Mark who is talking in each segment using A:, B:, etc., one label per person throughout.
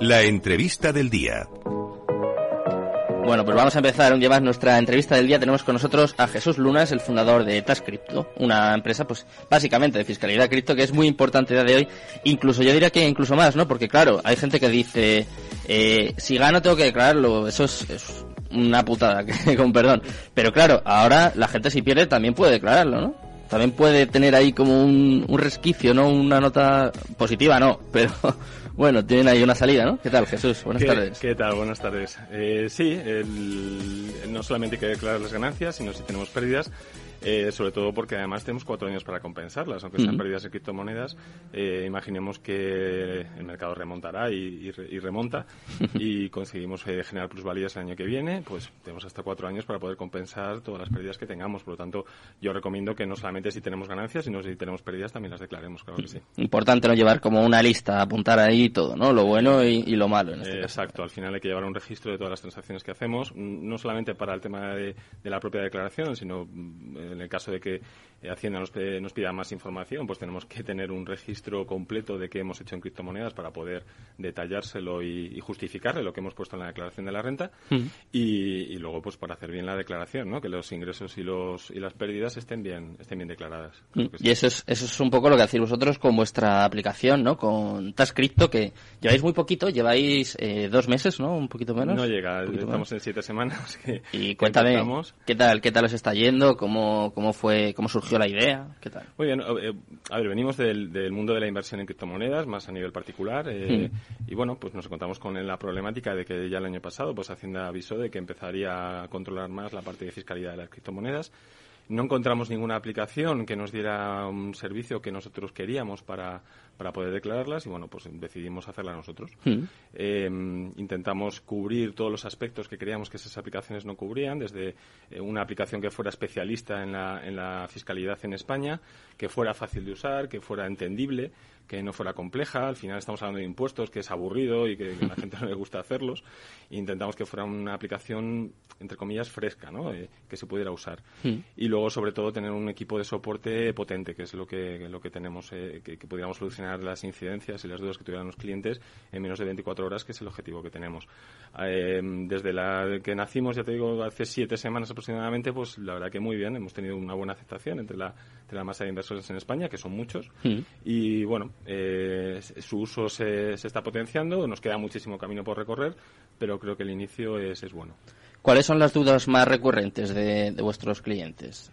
A: La entrevista del día.
B: Bueno, pues vamos a empezar un día más nuestra entrevista del día. Tenemos con nosotros a Jesús Lunas, el fundador de Tascrypto, una empresa, pues, básicamente de fiscalidad cripto, que es muy importante a día de hoy. Incluso, yo diría que incluso más, ¿no? Porque, claro, hay gente que dice, eh, si gano tengo que declararlo. Eso es, es una putada, con perdón. Pero claro, ahora la gente si pierde también puede declararlo, ¿no? También puede tener ahí como un, un resquicio, ¿no? Una nota positiva, no, pero bueno, tienen ahí una salida, ¿no? ¿Qué tal, Jesús? Buenas
C: ¿Qué,
B: tardes.
C: ¿Qué tal? Buenas tardes. Eh, sí, el- no solamente hay que declarar las ganancias, sino si tenemos pérdidas, eh, sobre todo porque además tenemos cuatro años para compensarlas, aunque sean pérdidas en criptomonedas. eh, imaginemos que el mercado remontará y, y y remonta y conseguimos eh, generar plusvalías el año que viene, pues tenemos hasta cuatro años para poder compensar todas las pérdidas que tengamos. Por lo tanto, yo recomiendo que no solamente si tenemos ganancias, sino si tenemos pérdidas también las declaremos, claro que sí.
B: Importante no llevar como una lista, apuntar ahí todo, ¿no? Lo bueno y, y lo malo en este
C: Eh,
B: caso.
C: Exacto, al final hay que llevar un registro de todas las transacciones que hacemos, mm, no solamente para el tema de, de la propia declaración, sino mm, en el caso de que eh, Hacienda nos, pe- nos pida más información, pues tenemos que tener un registro completo de qué hemos hecho en criptomonedas para poder detallárselo y, y justificarle lo que hemos puesto en la declaración de la renta y, y luego pues para hacer bien la declaración, ¿no? que los ingresos y los y las pérdidas estén bien estén bien declaradas. Sí.
B: Y eso es, eso es un poco lo que hacéis vosotros con vuestra aplicación, ¿no? Con Tascrypto, que lleváis muy poquito, lleváis eh, dos meses, ¿no? Un poquito menos.
C: No llega, estamos
B: menos.
C: en siete semanas. Que,
B: Y cuéntame. ¿qué tal, qué tal os está yendo? ¿Cómo, cómo fue, cómo surgió la idea? ¿Qué tal?
C: Muy bien, eh, a ver, venimos del, del mundo de la inversión en criptomonedas, más a nivel particular, eh, y bueno, pues nos encontramos con la problemática de que ya el año pasado, pues Hacienda avisó de que empezaría a controlar más la parte de fiscalidad de las criptomonedas. No encontramos ninguna aplicación que nos diera un servicio que nosotros queríamos para, para poder declararlas y bueno, pues decidimos hacerla nosotros.
B: Mm.
C: Eh, intentamos cubrir todos los aspectos que creíamos que esas aplicaciones no cubrían, desde eh, una aplicación que fuera especialista en la, en la fiscalidad en España, que fuera fácil de usar, que fuera entendible, que no fuera compleja. Al final estamos hablando de impuestos, que es aburrido y que, que a la gente no le gusta hacerlos. E intentamos que fuera una aplicación, entre comillas, fresca, ¿no? Eh, que se pudiera usar. Y luego, sobre todo, tener un equipo de soporte potente, que es lo que, lo que tenemos, eh, que, que pudiéramos solucionar las incidencias y las dudas que tuvieran los clientes en menos de 24 horas, que es el objetivo que tenemos. Eh, desde la que nacimos, ya te digo, hace siete semanas aproximadamente, pues la verdad que muy bien. Hemos tenido una buena aceptación entre la, entre la masa de inversores en España, que son muchos.
B: Mm.
C: Y bueno, eh, su uso se, se está potenciando, nos queda muchísimo camino por recorrer, pero creo que el inicio es, es bueno.
B: ¿Cuáles son las dudas más recurrentes de, de vuestros clientes?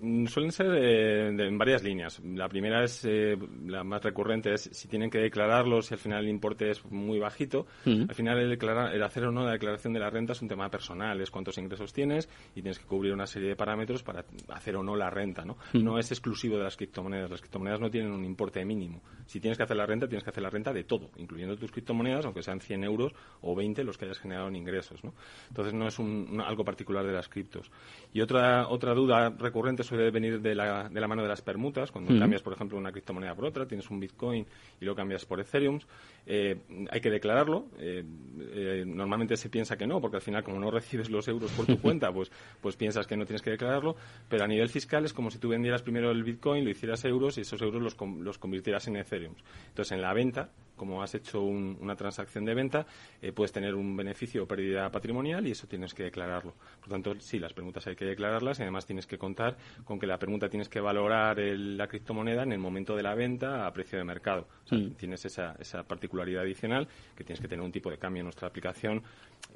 C: Mm, Suelen ser eh, de- en varias líneas. La primera es, eh, la más recurrente, es si tienen que declararlo, si al final el importe es muy bajito.
B: Mm.
C: Al final el, el hacer o no la declaración de la renta es un tema personal, es cuántos ingresos tienes y tienes que cubrir una serie de parámetros para hacer o no la renta. ¿no? No es exclusivo de las criptomonedas. Las criptomonedas no tienen un importe mínimo. Si tienes que hacer la renta, tienes que hacer la renta de todo, incluyendo tus criptomonedas, aunque sean 100 euros o 20 los que hayas generado en ingresos. ¿no? Entonces no es un- un- algo particular de las criptos. Y otra, otra duda recurrente suele venir de la, de la mano de las permutas, cuando cambias, por ejemplo, una criptomoneda por otra, tienes un Bitcoin y lo cambias por Ethereum, eh, hay que declararlo. eh, eh, normalmente se piensa que no, porque al final, como no recibes los euros por tu cuenta, pues, pues piensas que no tienes que declararlo, pero a nivel fiscal es como si tú vendieras primero el Bitcoin, lo hicieras euros y esos euros los, los convirtieras en Ethereum. Entonces, en la venta, como has hecho un- una transacción de venta, eh, puedes tener un beneficio o pérdida patrimonial y eso tienes que declararlo. Por tanto, sí, las permutas hay que declararlas y además tienes que contar con que la permuta tienes que valorar el- la criptomoneda en el momento de la venta a precio de mercado. O sea, tienes esa, esa particularidad adicional que tienes que tener un tipo de cambio nuestra aplicación.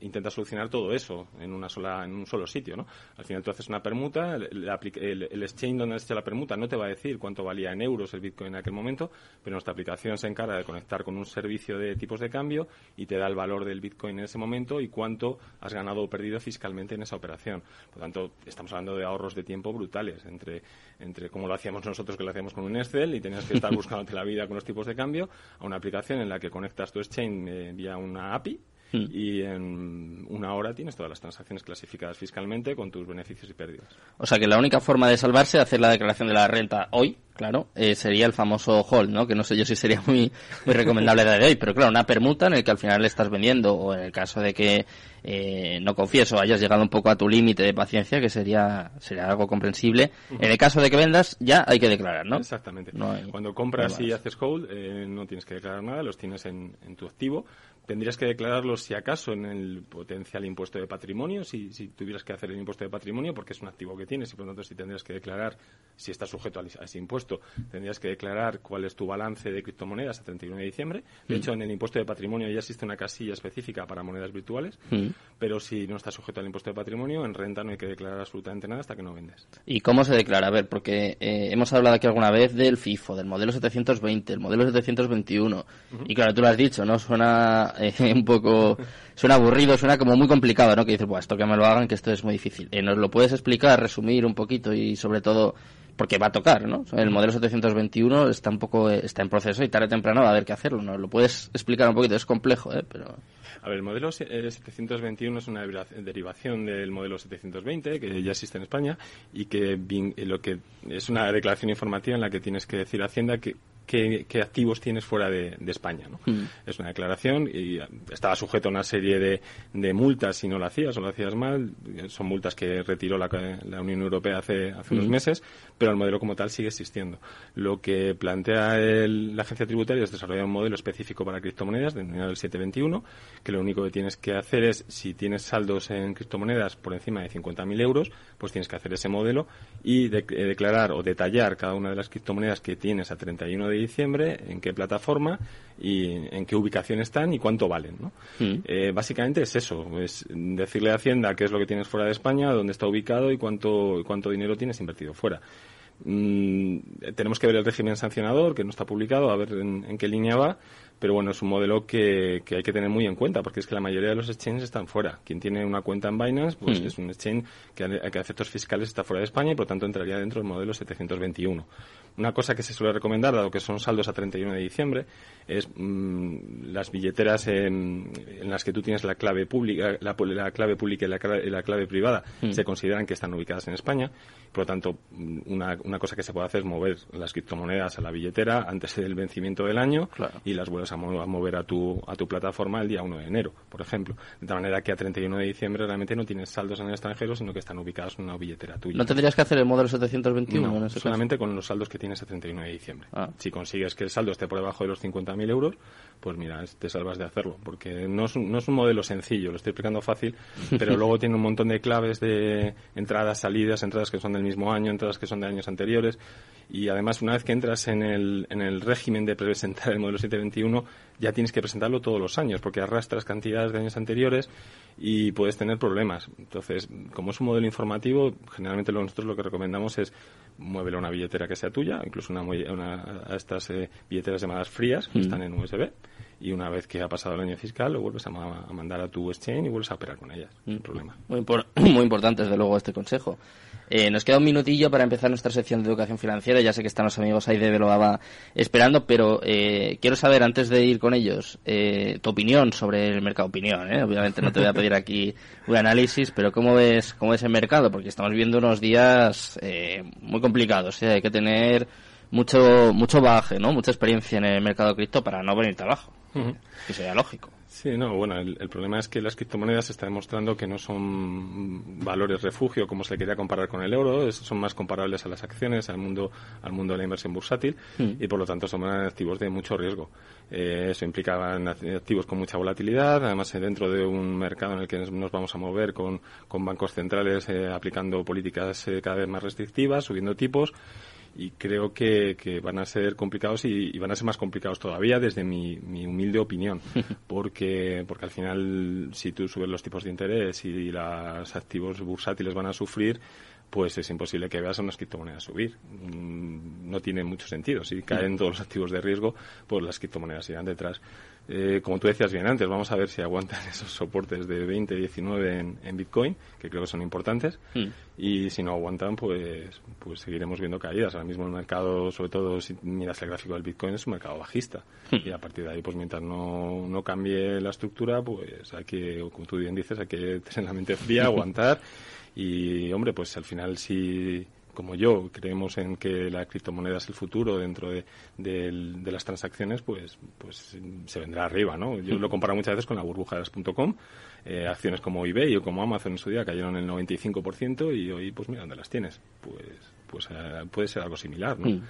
C: Intenta solucionar todo eso en una sola en un solo sitio, ¿no? Al final tú haces una permuta, el, el- el exchange donde has hecho la permuta no te va a decir cuánto valía en euros el Bitcoin en aquel momento, pero nuestra aplicación se encarga de conectar con un servicio de tipos de cambio y te da el valor del Bitcoin en ese momento y cuánto has ganado o perdido fiscalmente en esa operación. Por lo tanto, estamos hablando de ahorros de tiempo brutales entre, entre como lo hacíamos nosotros, que lo hacíamos con un Excel y tenías que estar buscándote la vida con los tipos de cambio, a una aplicación en la que conectas tu exchange eh, vía una API y en una hora tienes todas las transacciones clasificadas fiscalmente con tus beneficios y pérdidas.
B: O sea que la única forma de salvarse es hacer la declaración de la renta hoy, Claro, eh, sería el famoso hold, ¿no? Que no sé yo si sería muy, muy recomendable a día de hoy, pero claro, una permuta en el que al final le estás vendiendo, o en el caso de que, eh, no confieso, hayas llegado un poco a tu límite de paciencia, que sería, sería algo comprensible. En el caso de que vendas, ya hay que declarar, ¿no?
C: Exactamente. Cuando compras y haces hold, eh, no tienes que declarar nada, los tienes en, en tu activo tendrías que declararlo si acaso en el potencial impuesto de patrimonio, si, si, tuvieras que hacer el impuesto de patrimonio, porque es un activo que tienes y por lo tanto si tendrías que declarar si está sujeto a, ese impuesto, tendrías que declarar cuál es tu balance de criptomonedas a 31 de diciembre. De mm. hecho, en el impuesto de patrimonio ya existe una casilla específica para monedas virtuales, mm. pero si no está sujeto al impuesto de patrimonio, en renta no hay que declarar absolutamente nada hasta que no vendes.
B: ¿Y cómo se declara? A ver, porque eh, hemos hablado aquí alguna vez del FIFO, del modelo 720, el modelo 721, y claro, tú lo has dicho, ¿no? Suena eh, un poco, suena aburrido, suena como muy complicado, ¿no? Que dices, pues esto que me lo hagan, que esto es muy difícil. Eh, ¿Nos lo puedes explicar, resumir un poquito y sobre todo, porque va a tocar, ¿no? El modelo 721 está un poco, está en proceso y tarde o temprano va a haber que hacerlo, ¿no? ¿Lo puedes explicar un poquito? Es complejo, ¿eh? Pero...
C: A ver, el modelo 721 es una derivación del modelo 720 que ya existe en España y que lo que es una declaración informativa en la que tienes que decir a Hacienda que qué, activos tienes fuera de, España. ¿no? Mm. Es una declaración y estaba sujeto a una serie de, de, multas si no lo hacías o lo hacías mal. Son multas que retiró la, la Unión Europea hace, hace unos mm. meses, pero el modelo como tal sigue existiendo. Lo que plantea la agencia tributaria es desarrollar un modelo específico para criptomonedas, denominado el 721, que lo único que tienes que hacer es, si tienes saldos en criptomonedas por encima de 50.000 euros, pues tienes que hacer ese modelo y eh, declarar o detallar cada una de las criptomonedas que tienes a 31 de diciembre, en qué plataforma y en qué ubicación están y cuánto valen. ¿no? Mm. Eh, básicamente es eso, es decirle a Hacienda qué es lo que tienes fuera de España, dónde está ubicado y cuánto, cuánto dinero tienes invertido fuera. Mm, tenemos que ver el régimen sancionador, que no está publicado, a ver en, qué línea va, pero bueno, es un modelo que, hay que tener muy en cuenta, porque es que la mayoría de los exchanges están fuera. Quien tiene una cuenta en Binance, pues mm. es un exchange que a, que a efectos fiscales está fuera de España y por tanto entraría dentro del modelo 721. Una cosa que se suele recomendar, dado que son saldos a 31 de diciembre, es mm, las billeteras en, las que tú tienes la clave pública, la, clave pública y la, clave, privada mm. se consideran que están ubicadas en España. Por lo tanto, una, una, cosa que se puede hacer es mover las criptomonedas a la billetera antes del vencimiento del año y las vuelves a, mover a tu, a tu plataforma el día 1 de enero, por ejemplo. De tal manera que a 31 de diciembre realmente no tienes saldos en el extranjero, sino que están ubicados en una billetera tuya.
B: ¿No tendrías que hacer el modelo 721?
C: No, solamente con los saldos que tienes a 31 de diciembre. Ah. Si consigues que el saldo esté por debajo de los 50.000 euros, pues mira, te salvas de hacerlo, porque no es, un, no es un modelo sencillo, lo estoy explicando fácil, pero luego tiene un montón de claves de entradas, salidas, entradas que son del mismo año, entradas que son de años anteriores, y además una vez que entras en el, en el régimen de presentar el modelo 721, ya tienes que presentarlo todos los años, porque arrastras cantidades de años anteriores y puedes tener problemas. Entonces, como es un modelo informativo, generalmente nosotros lo que recomendamos es muévelo a una billetera que sea tuya, incluso una, una a estas eh, billeteras llamadas frías, que están en USB, y una vez que ha pasado el año fiscal lo vuelves a, mandar a tu exchange y vuelves a operar con ellas, sin problema.
B: Muy, muy importante, desde luego, este consejo. Eh, nos queda un minutillo para empezar nuestra sección de educación financiera. Ya sé que están los amigos ahí de Veloaba esperando, pero eh, quiero saber, antes de ir con ellos, eh, tu opinión sobre el mercado. Opinión, ¿eh? Obviamente no te voy a pedir aquí un análisis, pero ¿cómo ves, cómo ves el mercado? Porque estamos viviendo unos días muy complicados. Hay que tener mucho mucho baje, ¿no? Mucha experiencia en el mercado cripto para no venir abajo. Que sería lógico.
C: Sí, no, bueno, el, problema es que las criptomonedas se está demostrando que no son valores refugio como se le quería comparar con el euro, son más comparables a las acciones, al mundo, al mundo de la inversión bursátil hmm. y por lo tanto son activos de mucho riesgo. Eh, eso implicaba activos con mucha volatilidad, además eh, dentro de un mercado en el que nos vamos a mover con, con bancos centrales eh, aplicando políticas cada vez más restrictivas, subiendo tipos y creo que, que van a ser complicados y, van a ser más complicados todavía desde mi, mi humilde opinión porque porque al final si tú subes los tipos de interés y los activos bursátiles van a sufrir pues es imposible que veas a unas criptomonedas subir. Mm, no tiene mucho sentido. Si caen todos los activos de riesgo, pues las criptomonedas irán detrás. Eh, como tú decías bien antes, vamos a ver si aguantan esos soportes de 20, 19 en, en Bitcoin, que creo que son importantes, hmm. y si no aguantan, pues, pues seguiremos viendo caídas. Ahora mismo el mercado, sobre todo si miras el gráfico del Bitcoin, es un mercado bajista. Hmm. Y a partir de ahí, pues mientras no, no cambie la estructura, pues hay que, como tú bien dices, hay que tener la mente fría, aguantar. Y, hombre, pues al final si como yo creemos en que la criptomoneda es el futuro dentro de, de las transacciones, pues, pues se vendrá arriba, ¿no? Yo lo comparo muchas veces con la burbuja de las .com. Eh, acciones como eBay o como Amazon en su día cayeron el 95% y hoy, pues mira, ¿dónde las tienes? Pues, pues eh, puede ser algo similar, ¿no?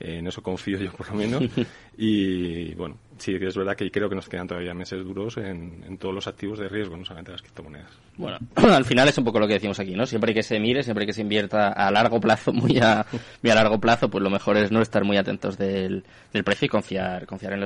C: En eso confío yo por lo menos. y bueno, sí que es verdad que creo que nos quedan todavía meses duros en, en, todos los activos de riesgo, no solamente las criptomonedas.
B: Bueno, al final es un poco lo que decimos aquí, ¿no? Siempre que se mire, siempre que se invierta a largo plazo, muy a, muy a largo plazo, pues lo mejor es no estar muy atentos del, del precio y confiar, confiar en los